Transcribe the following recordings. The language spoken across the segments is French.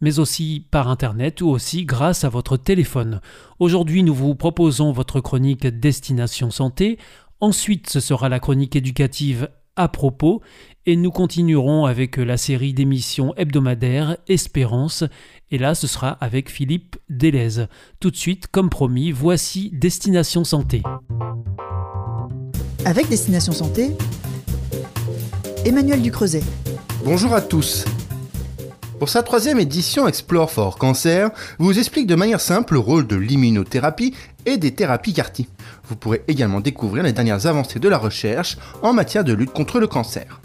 mais aussi par Internet ou aussi grâce à votre téléphone. Aujourd'hui, nous vous proposons votre chronique Destination Santé. Ensuite, ce sera la chronique éducative à propos et nous continuerons avec la série d'émissions hebdomadaires Espérance et là ce sera avec Philippe Delez. Tout de suite, comme promis, voici Destination Santé. Avec Destination Santé, Emmanuel Ducreuset. Bonjour à tous. Pour sa troisième édition Explore for Cancer, vous explique de manière simple le rôle de l'immunothérapie et des thérapies CAR Vous pourrez également découvrir les dernières avancées de la recherche en matière de lutte contre le cancer.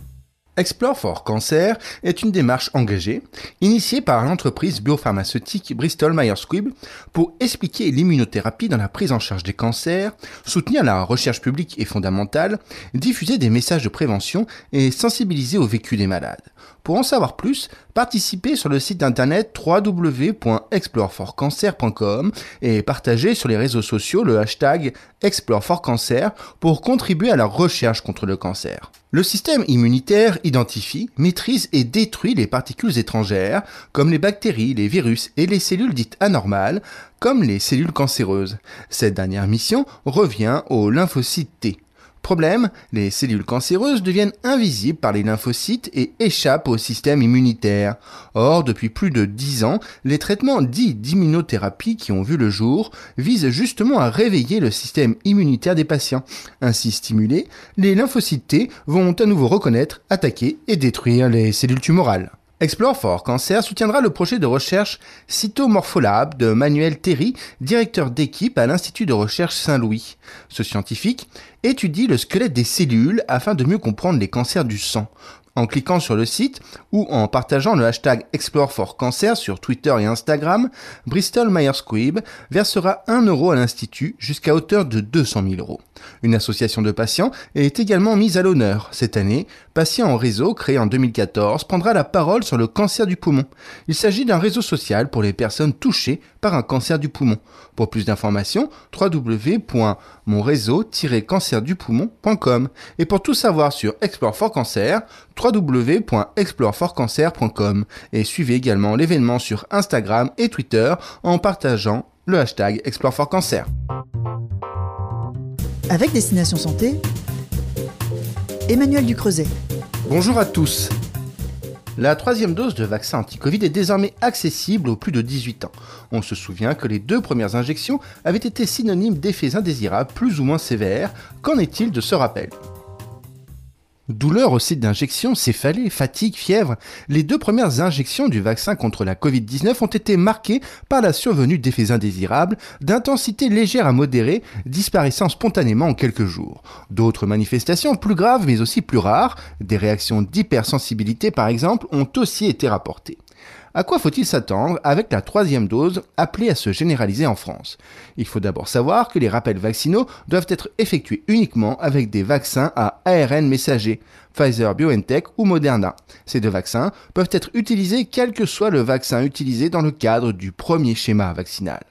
Explore for Cancer est une démarche engagée, initiée par l'entreprise biopharmaceutique Bristol Myers Squibb pour expliquer l'immunothérapie dans la prise en charge des cancers, soutenir la recherche publique et fondamentale, diffuser des messages de prévention et sensibiliser au vécu des malades. Pour en savoir plus, participez sur le site internet www.exploreforcancer.com et partagez sur les réseaux sociaux le hashtag ExploreForCancer pour contribuer à la recherche contre le cancer. Le système immunitaire identifie, maîtrise et détruit les particules étrangères, comme les bactéries, les virus et les cellules dites anormales, comme les cellules cancéreuses. Cette dernière mission revient aux lymphocytes T. Problème, les cellules cancéreuses deviennent invisibles par les lymphocytes et échappent au système immunitaire. Or, depuis plus de 10 ans, les traitements dits d'immunothérapie qui ont vu le jour visent justement à réveiller le système immunitaire des patients. Ainsi stimulés, les lymphocytes T vont à nouveau reconnaître, attaquer et détruire les cellules tumorales. Explore for Cancer soutiendra le projet de recherche Cytomorpholab de Manuel Terry, directeur d'équipe à l'Institut de recherche Saint-Louis. Ce scientifique étudie le squelette des cellules afin de mieux comprendre les cancers du sang en cliquant sur le site ou en partageant le hashtag Explore for Cancer sur Twitter et Instagram, Bristol Myers Squibb versera 1 euro à l'Institut jusqu'à hauteur de 200 000 euros. Une association de patients est également mise à l'honneur. Cette année, Patients en réseau, créé en 2014, prendra la parole sur le cancer du poumon. Il s'agit d'un réseau social pour les personnes touchées par un cancer du poumon. Pour plus d'informations, www.monréseau-cancerdupoumon.com. Et pour tout savoir sur Explore for Cancer, www.exploreforcancer.com. Et suivez également l'événement sur Instagram et Twitter en partageant le hashtag Explore for Cancer. Avec Destination Santé, Emmanuel Ducreuset. Bonjour à tous. La troisième dose de vaccin anti-Covid est désormais accessible aux plus de 18 ans. On se souvient que les deux premières injections avaient été synonymes d'effets indésirables plus ou moins sévères. Qu'en est-il de ce rappel? Douleur au site d'injection, céphalée, fatigue, fièvre. Les deux premières injections du vaccin contre la Covid-19 ont été marquées par la survenue d'effets indésirables, d'intensité légère à modérée, disparaissant spontanément en quelques jours. D'autres manifestations plus graves mais aussi plus rares, des réactions d'hypersensibilité par exemple, ont aussi été rapportées. À quoi faut-il s'attendre avec la troisième dose appelée à se généraliser en France? Il faut d'abord savoir que les rappels vaccinaux doivent être effectués uniquement avec des vaccins à ARN messager, Pfizer BioNTech ou Moderna. Ces deux vaccins peuvent être utilisés quel que soit le vaccin utilisé dans le cadre du premier schéma vaccinal.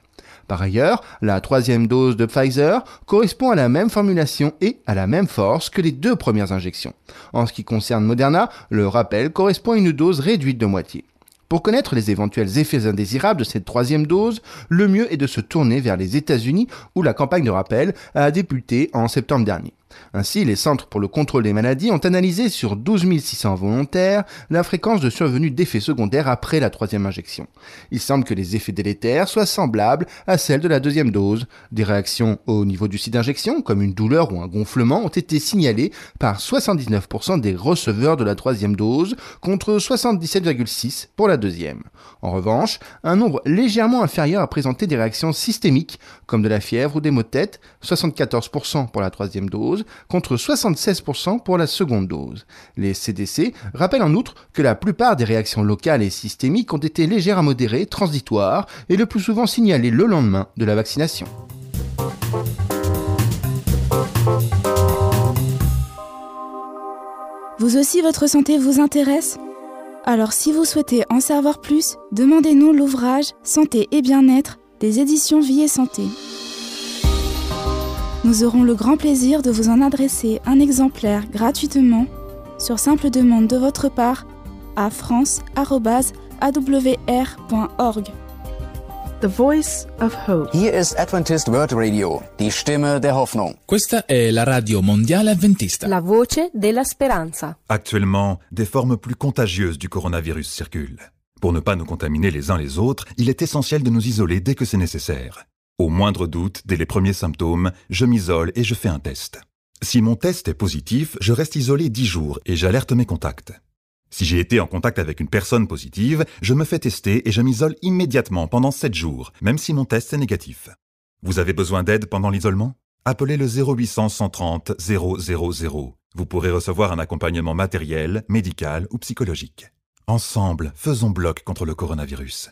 Par ailleurs, la troisième dose de Pfizer correspond à la même formulation et à la même force que les deux premières injections. En ce qui concerne Moderna, le rappel correspond à une dose réduite de moitié. Pour connaître les éventuels effets indésirables de cette troisième dose, le mieux est de se tourner vers les États-Unis où la campagne de rappel a débuté en septembre dernier. Ainsi, les Centres pour le contrôle des maladies ont analysé sur 12 600 volontaires la fréquence de survenue d'effets secondaires après la troisième injection. Il semble que les effets délétères soient semblables à celles de la deuxième dose. Des réactions au niveau du site d'injection, comme une douleur ou un gonflement, ont été signalées par 79% des receveurs de la troisième dose contre 77,6% pour la deuxième. En revanche, un nombre légèrement inférieur a présenté des réactions systémiques, comme de la fièvre ou des maux de tête, 74% pour la troisième dose, contre 76% pour la seconde dose. Les CDC rappellent en outre que la plupart des réactions locales et systémiques ont été légères à modérées, transitoires et le plus souvent signalées le lendemain de la vaccination. Vous aussi, votre santé vous intéresse? Alors si vous souhaitez en savoir plus, demandez-nous l'ouvrage Santé et bien-être des éditions Vie et Santé. Nous aurons le grand plaisir de vous en adresser un exemplaire gratuitement sur simple demande de votre part à france.awr.org. The Voice of Hope. Hier ist Adventist World Radio, die Stimme der Hoffnung. Questa è la radio mondiale adventista. La voce della speranza. Actuellement, des formes plus contagieuses du coronavirus circulent. Pour ne pas nous contaminer les uns les autres, il est essentiel de nous isoler dès que c'est nécessaire. Au moindre doute, dès les premiers symptômes, je m'isole et je fais un test. Si mon test est positif, je reste isolé 10 jours et j'alerte mes contacts. Si j'ai été en contact avec une personne positive, je me fais tester et je m'isole immédiatement pendant 7 jours, même si mon test est négatif. Vous avez besoin d'aide pendant l'isolement? Appelez le 0800 130 000. Vous pourrez recevoir un accompagnement matériel, médical ou psychologique. Ensemble, faisons bloc contre le coronavirus.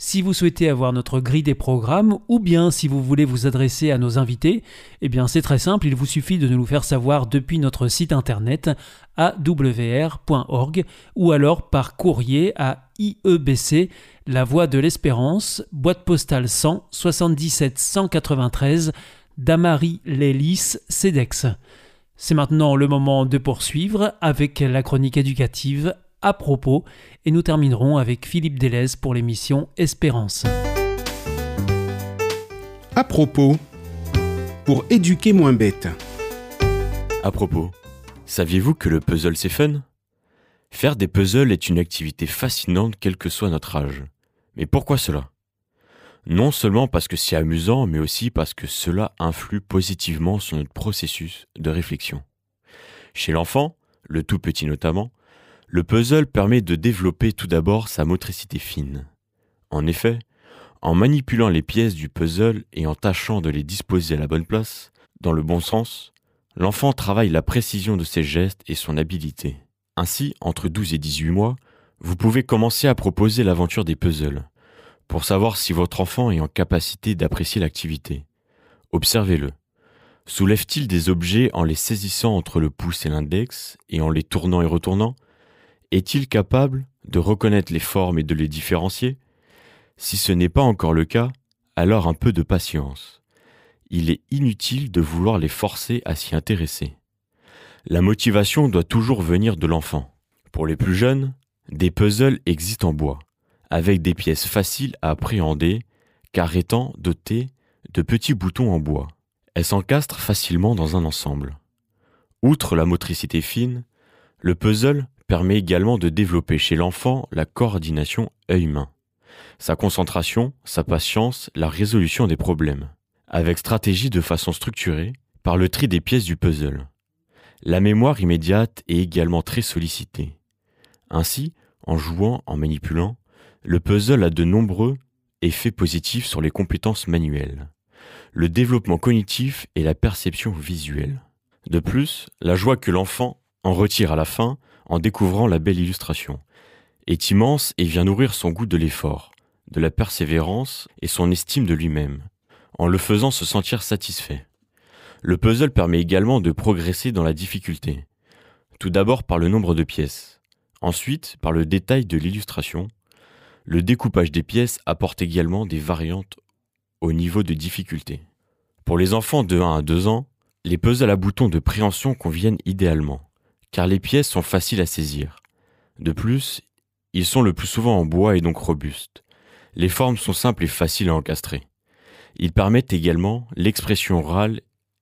Si vous souhaitez avoir notre grille des programmes ou bien si vous voulez vous adresser à nos invités, eh bien c'est très simple, il vous suffit de nous faire savoir depuis notre site internet awr.org ou alors par courrier à IEBC La Voix de l'Espérance, boîte postale 100 77 193 Damary Lélis Cedex. C'est maintenant le moment de poursuivre avec la chronique éducative à propos et nous terminerons avec Philippe Delez pour l'émission Espérance. À propos, pour éduquer moins bête. À propos, saviez-vous que le puzzle c'est fun? Faire des puzzles est une activité fascinante quel que soit notre âge. Mais pourquoi cela? Non seulement parce que c'est amusant, mais aussi parce que cela influe positivement sur notre processus de réflexion. Chez l'enfant, le tout petit notamment, le puzzle permet de développer tout d'abord sa motricité fine. En effet, en manipulant les pièces du puzzle et en tâchant de les disposer à la bonne place, dans le bon sens, l'enfant travaille la précision de ses gestes et son habileté. Ainsi, entre 12 et 18 mois, vous pouvez commencer à proposer l'aventure des puzzles, pour savoir si votre enfant est en capacité d'apprécier l'activité. Observez-le. Soulève-t-il des objets en les saisissant entre le pouce et l'index et en les tournant et retournant? Est-il capable de reconnaître les formes et de les différencier? Si ce n'est pas encore le cas, alors un peu de patience. Il est inutile de vouloir les forcer à s'y intéresser. La motivation doit toujours venir de l'enfant. Pour les plus jeunes, des puzzles existent en bois, avec des pièces faciles à appréhender, car étant dotées de petits boutons en bois. Elles s'encastrent facilement dans un ensemble. Outre la motricité fine, le puzzle permet également de développer chez l'enfant la coordination œil-main, sa concentration, sa patience, la résolution des problèmes, avec stratégie de façon structurée par le tri des pièces du puzzle. La mémoire immédiate est également très sollicitée. Ainsi, en jouant, en manipulant, le puzzle a de nombreux effets positifs sur les compétences manuelles, le développement cognitif et la perception visuelle. De plus, la joie que l'enfant en retire à la fin en découvrant la belle illustration, est immense et vient nourrir son goût de l'effort, de la persévérance et son estime de lui-même, en le faisant se sentir satisfait. Le puzzle permet également de progresser dans la difficulté, tout d'abord par le nombre de pièces, ensuite par le détail de l'illustration. Le découpage des pièces apporte également des variantes au niveau de difficulté. Pour les enfants de 1 à 2 ans, les puzzles à boutons de préhension conviennent idéalement car les pièces sont faciles à saisir. De plus, ils sont le plus souvent en bois et donc robustes. Les formes sont simples et faciles à encastrer. Ils permettent également l'expression orale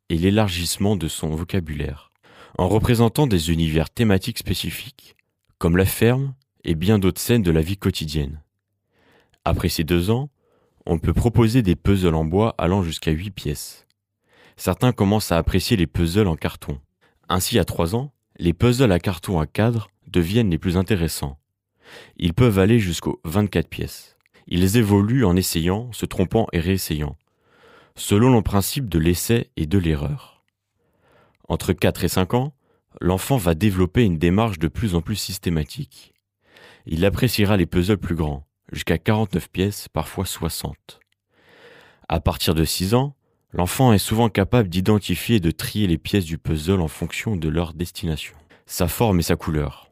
et l'élargissement de son vocabulaire. en représentant des univers thématiques spécifiques, comme la ferme et bien d'autres scènes de la vie quotidienne. Après ces deux ans, on peut proposer des puzzles en bois allant jusqu'à 8 pièces. Certains commencent à apprécier les puzzles en carton. Ainsi, à 3 ans, les puzzles à carton à cadre deviennent les plus intéressants. Ils peuvent aller jusqu'aux 24 pièces. Ils évoluent en essayant, se trompant et réessayant, selon le principe de l'essai et de l'erreur. Entre 4 et 5 ans, l'enfant va développer une démarche de plus en plus systématique. Il appréciera les puzzles plus grands, jusqu'à 49 pièces, parfois 60. À partir de 6 ans, l'enfant est souvent capable d'identifier et de trier les pièces du puzzle en fonction de leur destination, sa forme et sa couleur.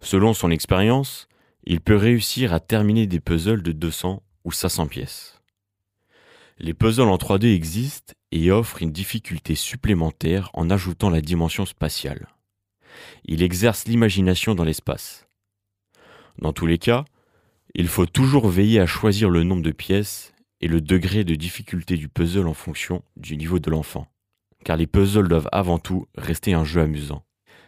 Selon son expérience, il peut réussir à terminer des puzzles de 200 ou 500 pièces. Les puzzles en 3D existent et offrent une difficulté supplémentaire en ajoutant la dimension spatiale. Il exerce l'imagination dans l'espace. Dans tous les cas, il faut toujours veiller à choisir le nombre de pièces et le degré de difficulté du puzzle en fonction du niveau de l'enfant, car les puzzles doivent avant tout rester un jeu amusant.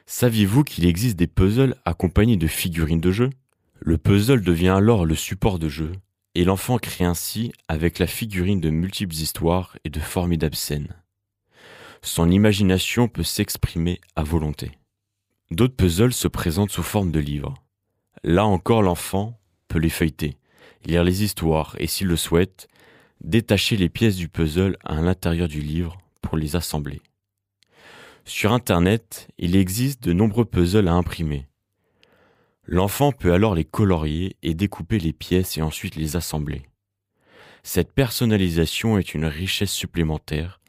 Saviez-vous qu'il existe des puzzles accompagnés de figurines de jeu? Le puzzle devient alors le support de jeu, et l'enfant crée ainsi avec la figurine de multiples histoires et de formidables scènes. Son imagination peut s'exprimer à volonté. D'autres puzzles se présentent sous forme de livres. Là encore l'enfant peut les feuilleter, lire les histoires et s'il le souhaite, détacher les pièces du puzzle à l'intérieur du livre pour les assembler. Sur Internet, il existe de nombreux puzzles à imprimer. L'enfant peut alors les colorier et découper les pièces et ensuite les assembler. Cette personnalisation est une richesse supplémentaire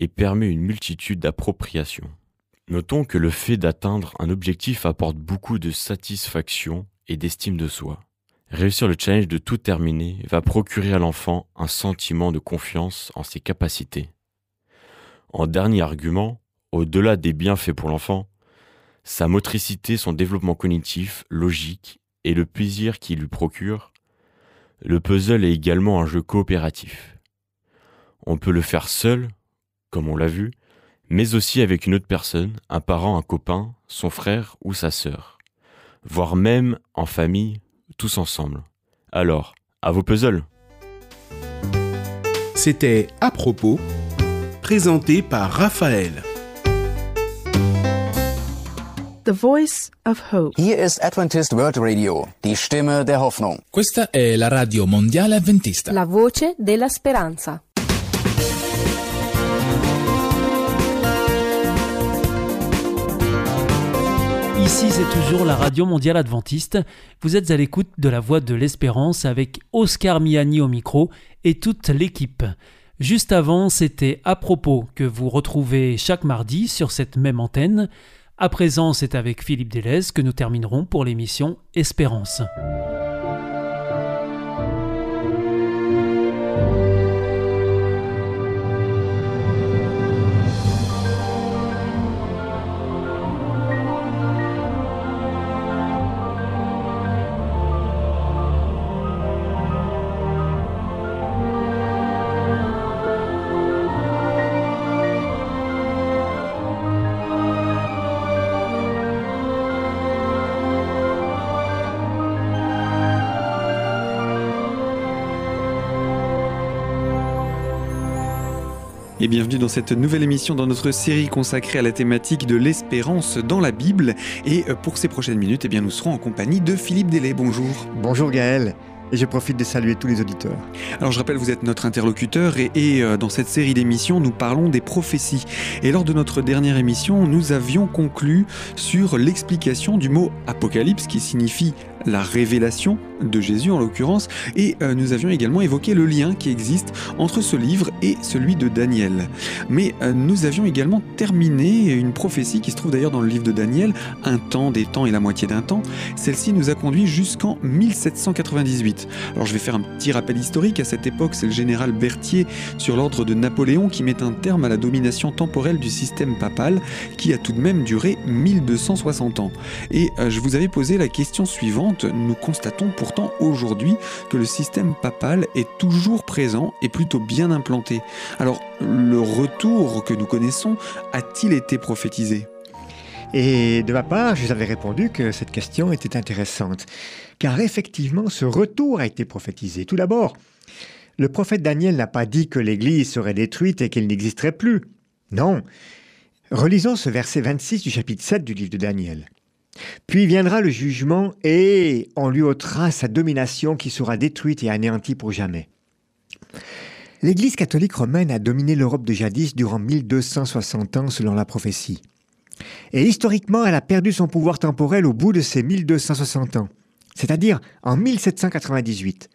et permet une multitude d'appropriations. Notons que le fait d'atteindre un objectif apporte beaucoup de satisfaction et d'estime de soi. Réussir le challenge de tout terminer va procurer à l'enfant un sentiment de confiance en ses capacités. En dernier argument, au-delà des bienfaits pour l'enfant, sa motricité, son développement cognitif, logique et le plaisir qu'il lui procure, le puzzle est également un jeu coopératif. On peut le faire seul, comme on l'a vu, mais aussi avec une autre personne, un parent, un copain, son frère ou sa sœur, voire même en famille tous ensemble. Alors, à vos puzzles C'était à propos, présenté par Raphaël. The Voice of Hope. Hier ist Adventist World Radio, die Stimme der Hoffnung. Questa è la radio mondiale adventista. La voce della speranza. Ici, c'est toujours la Radio Mondiale Adventiste. Vous êtes à l'écoute de la Voix de l'Espérance avec Oscar Miani au micro et toute l'équipe. Juste avant, c'était à propos que vous retrouvez chaque mardi sur cette même antenne. À présent, c'est avec Philippe Delez que nous terminerons pour l'émission Espérance. Et bienvenue dans cette nouvelle émission dans notre série consacrée à la thématique de l'espérance dans la Bible. Et euh, pour ces prochaines minutes, eh bien, nous serons en compagnie de Philippe Delay. Bonjour. Bonjour Gaël. Et je profite de saluer tous les auditeurs. Alors je rappelle, vous êtes notre interlocuteur et, et euh, dans cette série d'émissions, nous parlons des prophéties. Et lors de notre dernière émission, nous avions conclu sur l'explication du mot apocalypse qui signifie la révélation de Jésus en l'occurrence, et euh, nous avions également évoqué le lien qui existe entre ce livre et celui de Daniel. Mais euh, nous avions également terminé une prophétie qui se trouve d'ailleurs dans le livre de Daniel, un temps, des temps et la moitié d'un temps. Celle-ci nous a conduit jusqu'en 1798. Alors je vais faire un petit rappel historique. À cette époque, c'est le général Berthier, sur l'ordre de Napoléon, qui met un terme à la domination temporelle du système papal, qui a tout de même duré 1260 ans. Et euh, je vous avais posé la question suivante nous constatons pourtant aujourd'hui que le système papal est toujours présent et plutôt bien implanté. Alors, le retour que nous connaissons a-t-il été prophétisé? Et de ma part, je vous avais répondu que cette question était intéressante, car effectivement, ce retour a été prophétisé. Tout d'abord, le prophète Daniel n'a pas dit que l'Église serait détruite et qu'elle n'existerait plus. Non. Relisons ce verset 26 du chapitre 7 du livre de Daniel. Puis viendra le jugement et on lui ôtera sa domination qui sera détruite et anéantie pour jamais. L'Église catholique romaine a dominé l'Europe de jadis durant 1260 ans selon la prophétie. Et historiquement, elle a perdu son pouvoir temporel au bout de ces 1260 ans, c'est-à-dire en 1798.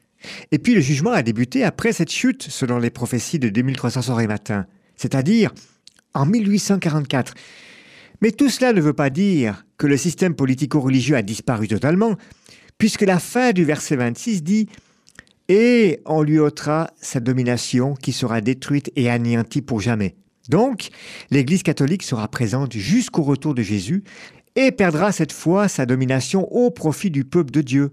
Et puis le jugement a débuté après cette chute selon les prophéties de 2300 soir et matin, c'est-à-dire en 1844. Mais tout cela ne veut pas dire que le système politico-religieux a disparu totalement, puisque la fin du verset 26 dit Et on lui ôtera sa domination qui sera détruite et anéantie pour jamais. Donc, l'Église catholique sera présente jusqu'au retour de Jésus et perdra cette fois sa domination au profit du peuple de Dieu.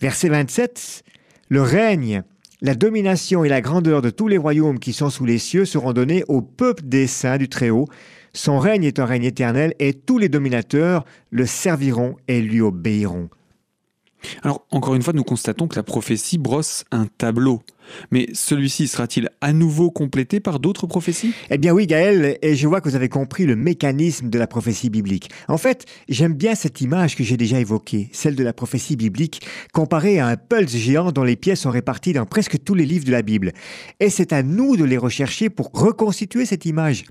Verset 27, le règne, la domination et la grandeur de tous les royaumes qui sont sous les cieux seront donnés au peuple des saints du Très-Haut. Son règne est un règne éternel et tous les dominateurs le serviront et lui obéiront. Alors, encore une fois, nous constatons que la prophétie brosse un tableau. Mais celui-ci sera-t-il à nouveau complété par d'autres prophéties? Eh bien oui, Gaël, et je vois que vous avez compris le mécanisme de la prophétie biblique. En fait, j'aime bien cette image que j'ai déjà évoquée, celle de la prophétie biblique, comparée à un pulse géant dont les pièces sont réparties dans presque tous les livres de la Bible. Et c'est à nous de les rechercher pour reconstituer cette image.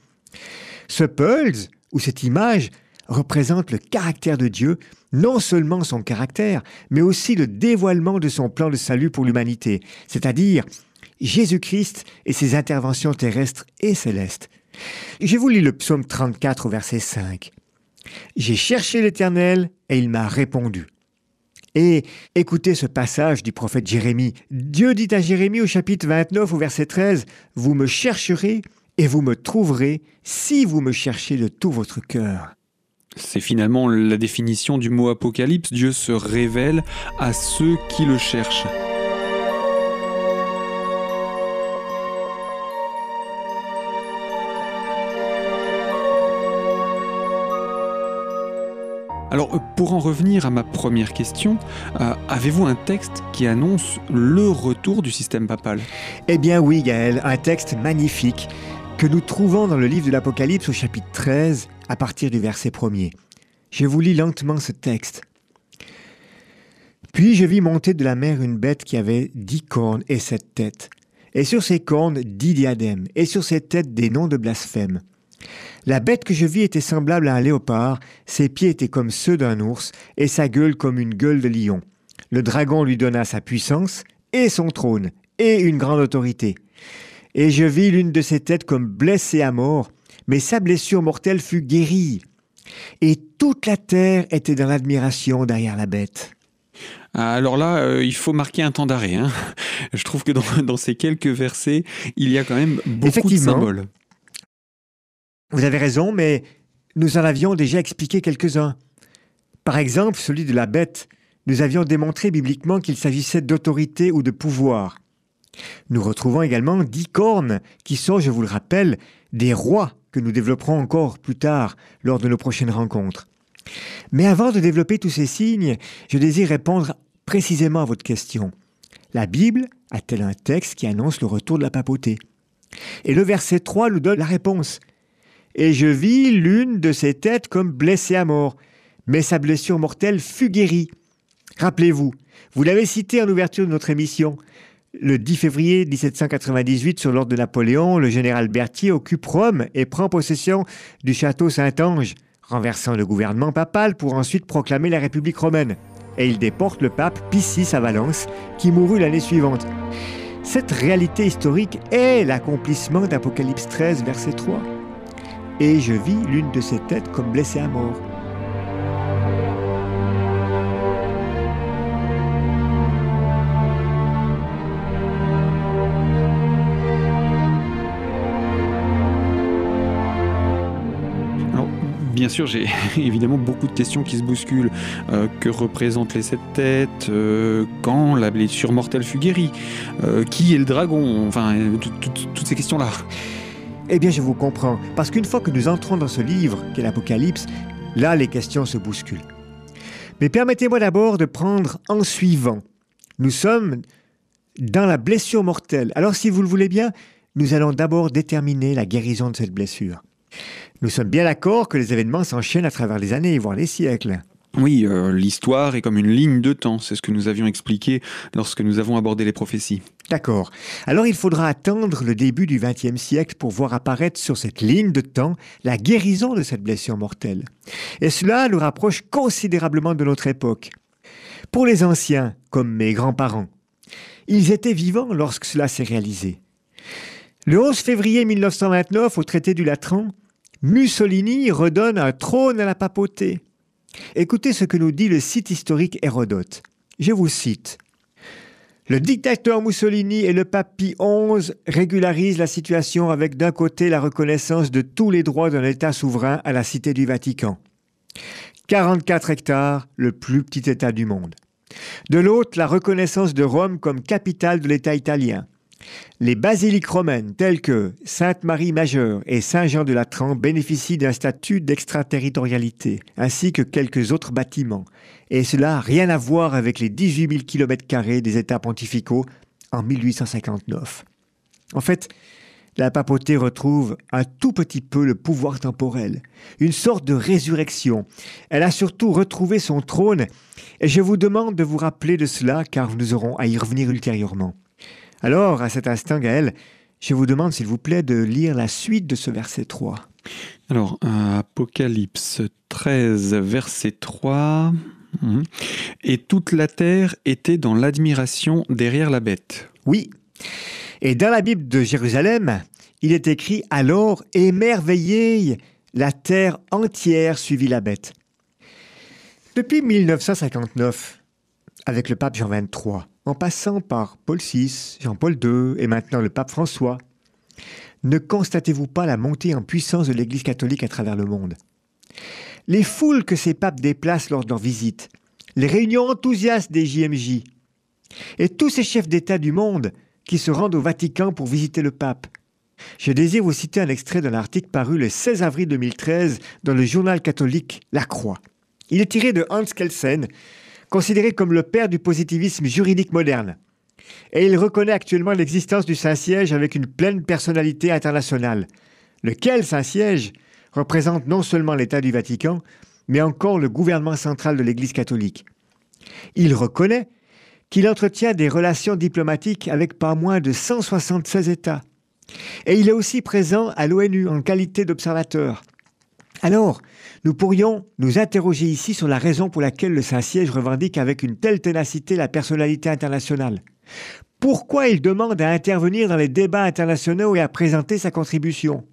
Ce pulse, ou cette image, représente le caractère de Dieu, non seulement son caractère, mais aussi le dévoilement de son plan de salut pour l'humanité, c'est-à-dire Jésus-Christ et ses interventions terrestres et célestes. Je vous lis le psaume 34 au verset 5. J'ai cherché l'Éternel et il m'a répondu. Et écoutez ce passage du prophète Jérémie. Dieu dit à Jérémie au chapitre 29 au verset 13, Vous me chercherez et vous me trouverez si vous me cherchez de tout votre cœur. C'est finalement la définition du mot apocalypse. Dieu se révèle à ceux qui le cherchent. Alors, pour en revenir à ma première question, euh, avez-vous un texte qui annonce le retour du système papal? Eh bien oui, Gaël, un texte magnifique que nous trouvons dans le livre de l'Apocalypse au chapitre 13 à partir du verset 1er. Je vous lis lentement ce texte. Puis je vis monter de la mer une bête qui avait dix cornes et sept têtes, et sur ses cornes dix diadèmes, et sur ses têtes des noms de blasphème. La bête que je vis était semblable à un léopard, ses pieds étaient comme ceux d'un ours, et sa gueule comme une gueule de lion. Le dragon lui donna sa puissance, et son trône, et une grande autorité. Et je vis l'une de ses têtes comme blessée à mort, mais sa blessure mortelle fut guérie. Et toute la terre était dans l'admiration derrière la bête. Alors là, euh, il faut marquer un temps d'arrêt. Hein. Je trouve que dans, ces quelques versets, il y a quand même beaucoup de symboles. Vous avez raison, mais nous en avions déjà expliqué quelques-uns. Par exemple, celui de la bête. Nous avions démontré bibliquement qu'il s'agissait d'autorité ou de pouvoir. Nous retrouvons également dix cornes, qui sont, je vous le rappelle, des rois que nous développerons encore plus tard lors de nos prochaines rencontres. Mais avant de développer tous ces signes, je désire répondre précisément à votre question. La Bible a-t-elle un texte qui annonce le retour de la papauté? Et le verset 3 nous donne la réponse. Et je vis l'une de ses têtes comme blessée à mort, mais sa blessure mortelle fut guérie. Rappelez-vous, vous l'avez cité en ouverture de notre émission, le 10 février 1798, sur l'ordre de Napoléon, le général Berthier occupe Rome et prend possession du château Saint-Ange, renversant le gouvernement papal pour ensuite proclamer la République romaine. Et il déporte le pape Pie à Valence, qui mourut l'année suivante. Cette réalité historique est l'accomplissement d'Apocalypse 13, verset 3. Et je vis l'une de ses têtes comme blessée à mort. Bien sûr, j'ai évidemment beaucoup de questions qui se bousculent. Euh, que représentent les sept têtes euh, Quand la blessure mortelle fut guérie euh, Qui est le dragon Enfin, toutes ces questions-là. Eh bien, je vous comprends. Parce qu'une fois que nous entrons dans ce livre, qu'est l'Apocalypse, Là, les questions se bousculent. Mais permettez-moi d'abord de prendre en suivant. Nous sommes dans la blessure mortelle. Alors si vous le voulez bien, nous allons d'abord déterminer la guérison de cette blessure. Nous sommes bien d'accord que les événements s'enchaînent à travers les années, voire les siècles. Oui, euh, l'histoire est comme une ligne de temps, c'est ce que nous avions expliqué lorsque nous avons abordé les prophéties. D'accord. Alors il faudra attendre le début du XXe siècle pour voir apparaître sur cette ligne de temps la guérison de cette blessure mortelle. Et cela nous rapproche considérablement de notre époque. Pour les anciens, comme mes grands-parents, ils étaient vivants lorsque cela s'est réalisé. Le 11 février 1929, au traité du Latran, Mussolini redonne un trône à la papauté. Écoutez ce que nous dit le site historique Hérodote. Je vous cite. Le dictateur Mussolini et le Pie XI régularisent la situation avec d'un côté la reconnaissance de tous les droits d'un État souverain à la Cité du Vatican. 44 hectares, le plus petit État du monde. De l'autre, la reconnaissance de Rome comme capitale de l'État italien. Les basiliques romaines telles que Sainte-Marie Majeure et Saint-Jean de Latran bénéficient d'un statut d'extraterritorialité, ainsi que quelques autres bâtiments. Et cela rien à voir avec les 18 000 km des États pontificaux en 1859. En fait, la papauté retrouve un tout petit peu le pouvoir temporel, une sorte de résurrection. Elle a surtout retrouvé son trône, et je vous demande de vous rappeler de cela car nous aurons à y revenir ultérieurement. Alors, à cet instant, Gaël, je vous demande s'il vous plaît de lire la suite de ce verset 3. Alors, Apocalypse 13, verset 3. Mhm. Et toute la terre était dans l'admiration derrière la bête. Oui. Et dans la Bible de Jérusalem, il est écrit Alors émerveillez, la terre entière suivit la bête. Depuis 1959, avec le pape Jean XXIII, en passant par Paul VI, Jean-Paul II et maintenant le pape François, ne constatez-vous pas la montée en puissance de l'Église catholique à travers le monde? Les foules que ces papes déplacent lors de leurs visites, les réunions enthousiastes des JMJ, et tous ces chefs d'État du monde qui se rendent au Vatican pour visiter le pape. Je désire vous citer un extrait d'un article paru le 16 avril 2013 dans le journal catholique La Croix. Il est tiré de Hans Kelsen, considéré comme le père du positivisme juridique moderne. Et il reconnaît actuellement l'existence du Saint-Siège avec une pleine personnalité internationale. Lequel Saint-Siège représente non seulement l'État du Vatican, mais encore le gouvernement central de l'Église catholique. Il reconnaît qu'il entretient des relations diplomatiques avec pas moins de 176 États. Et il est aussi présent à l'ONU en qualité d'observateur. Alors, nous pourrions nous interroger ici sur la raison pour laquelle le Saint-Siège revendique avec une telle ténacité la personnalité internationale. Pourquoi il demande à intervenir dans les débats internationaux et à présenter sa contribution?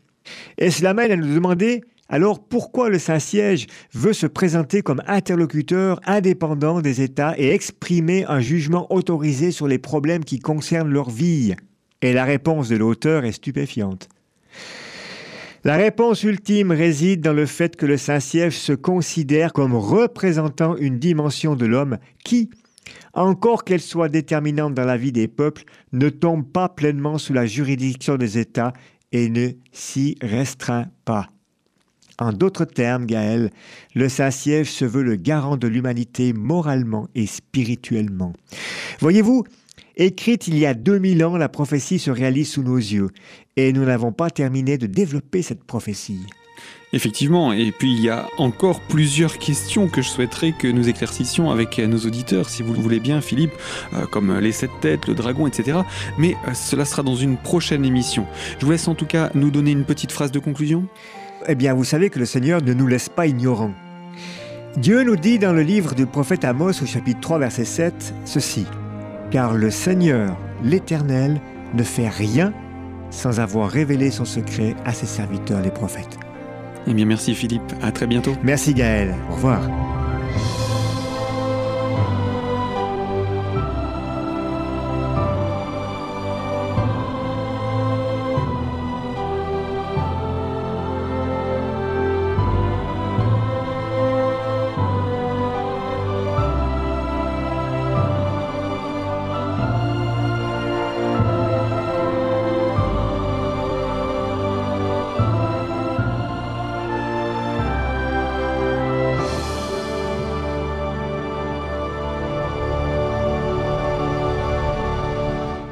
Et cela mène à nous demander? Alors pourquoi le Saint-Siège veut se présenter comme interlocuteur indépendant des États et exprimer un jugement autorisé sur les problèmes qui concernent leur vie? Et la réponse de l'auteur est stupéfiante. La réponse ultime réside dans le fait que le Saint-Siège se considère comme représentant une dimension de l'homme qui, encore qu'elle soit déterminante dans la vie des peuples, ne tombe pas pleinement sous la juridiction des États et ne s'y restreint pas. En d'autres termes, Gaël, le Saint-Siège se veut le garant de l'humanité moralement et spirituellement. Voyez-vous, Écrite il y a 2000 ans, la prophétie se réalise sous nos yeux, et nous n'avons pas terminé de développer cette prophétie. Effectivement, et puis il y a encore plusieurs questions que je souhaiterais que nous éclaircissions avec nos auditeurs, si vous le voulez bien, Philippe, euh, comme les sept têtes, le dragon, etc. Mais euh, cela sera dans une prochaine émission. Je vous laisse en tout cas nous donner une petite phrase de conclusion. Eh bien, vous savez que le Seigneur ne nous laisse pas ignorants. Dieu nous dit dans le livre du prophète Amos au chapitre 3 verset 7 ceci car le Seigneur, l'Éternel, ne fait rien sans avoir révélé son secret à ses serviteurs les prophètes. Eh bien merci Philippe, à très bientôt. Merci Gaël, au revoir.